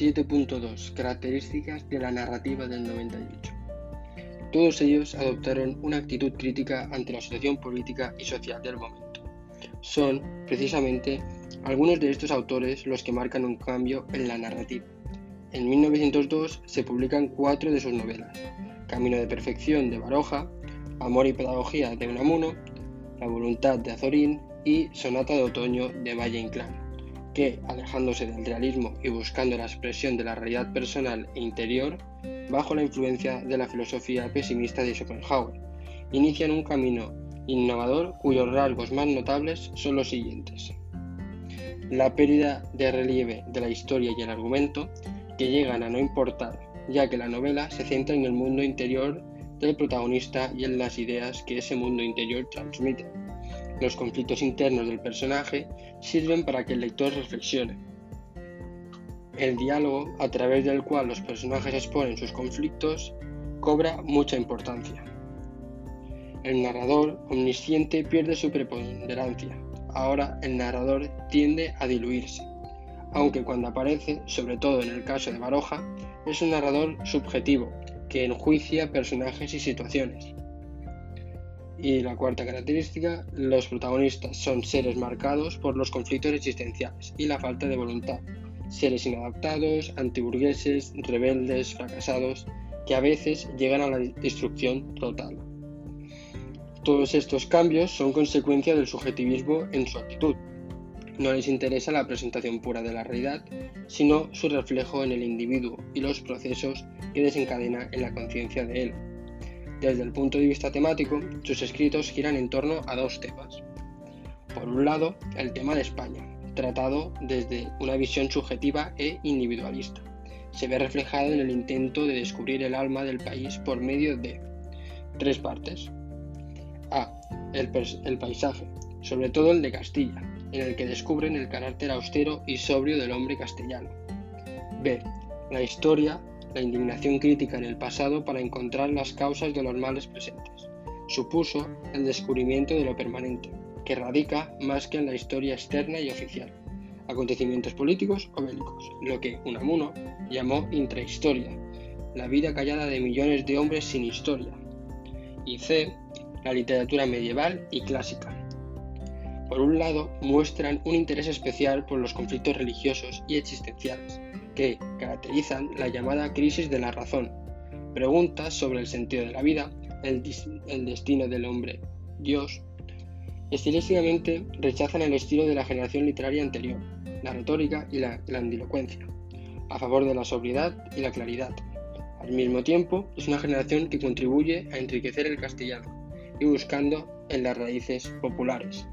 7.2 Características de la narrativa del 98. Todos ellos adoptaron una actitud crítica ante la situación política y social del momento. Son, precisamente, algunos de estos autores los que marcan un cambio en la narrativa. En 1902 se publican cuatro de sus novelas: Camino de Perfección de Baroja, Amor y Pedagogía de Unamuno, La Voluntad de Azorín y Sonata de Otoño de Valle Inclán, que, alejándose del realismo y buscando la expresión de la realidad personal e interior, bajo la influencia de la filosofía pesimista de Schopenhauer, inician un camino innovador cuyos rasgos más notables son los siguientes. La pérdida de relieve de la historia y el argumento, que llegan a no importar, ya que la novela se centra en el mundo interior del protagonista y en las ideas que ese mundo interior transmite. Los conflictos internos del personaje sirven para que el lector reflexione. El diálogo, a través del cual los personajes exponen sus conflictos, cobra mucha importancia. El narrador omnisciente pierde su preponderancia. Ahora el narrador tiende a diluirse, aunque cuando aparece, sobre todo en el caso de Baroja, es un narrador subjetivo que enjuicia personajes y situaciones. Y la cuarta característica, los protagonistas son seres marcados por los conflictos existenciales y la falta de voluntad, seres inadaptados, antiburgueses, rebeldes, fracasados, que a veces llegan a la destrucción total. Todos estos cambios son consecuencia del subjetivismo en su actitud. No les interesa la presentación pura de la realidad, sino su reflejo en el individuo y los procesos que desencadena en la conciencia de él. Desde el punto de vista temático, sus escritos giran en torno a dos temas. Por un lado, el tema de España, tratado desde una visión subjetiva e individualista. Se ve reflejado en el intento de descubrir el alma del país por medio de tres partes. A. El, el paisaje, sobre todo el de Castilla, en el que descubren el carácter austero y sobrio del hombre castellano. B. La historia la indignación crítica en el pasado para encontrar las causas de los males presentes. Supuso el descubrimiento de lo permanente, que radica más que en la historia externa y oficial, acontecimientos políticos o bélicos, lo que Unamuno llamó intrahistoria, la vida callada de millones de hombres sin historia. Y C, la literatura medieval y clásica. Por un lado, muestran un interés especial por los conflictos religiosos y existenciales, que caracterizan la llamada crisis de la razón, preguntas sobre el sentido de la vida, el, destino del hombre, Dios. Estilísticamente rechazan el estilo de la generación literaria anterior, la retórica y la grandilocuencia, a favor de la sobriedad y la claridad. Al mismo tiempo, es una generación que contribuye a enriquecer el castellano y buscando en las raíces populares.